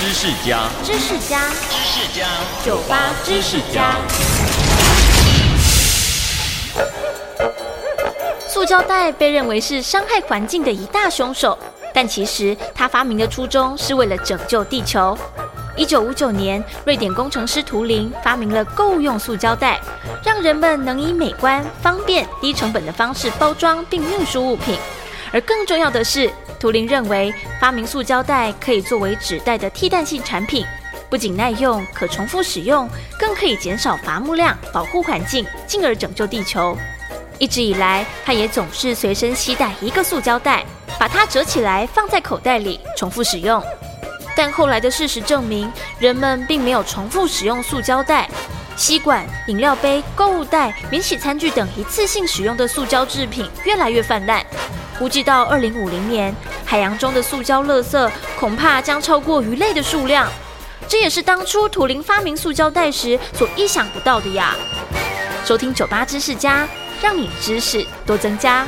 知识家，知识家，知识家，酒吧知识家。塑胶袋被认为是伤害环境的一大凶手，但其实它发明的初衷是为了拯救地球。一九五九年，瑞典工程师图灵发明了够用塑胶袋，让人们能以美观、方便、低成本的方式包装并运输物品。而更重要的是，图灵认为发明塑胶袋可以作为纸袋的替代性产品，不仅耐用、可重复使用，更可以减少伐木量、保护环境，进而拯救地球。一直以来，他也总是随身携带一个塑胶袋，把它折起来放在口袋里，重复使用。但后来的事实证明，人们并没有重复使用塑胶袋，吸管、饮料杯、购物袋、免洗餐具等一次性使用的塑胶制品越来越泛滥。估计到二零五零年，海洋中的塑胶垃圾恐怕将超过鱼类的数量。这也是当初图灵发明塑胶袋时所意想不到的呀。收听酒吧知识家。让你知识多增加。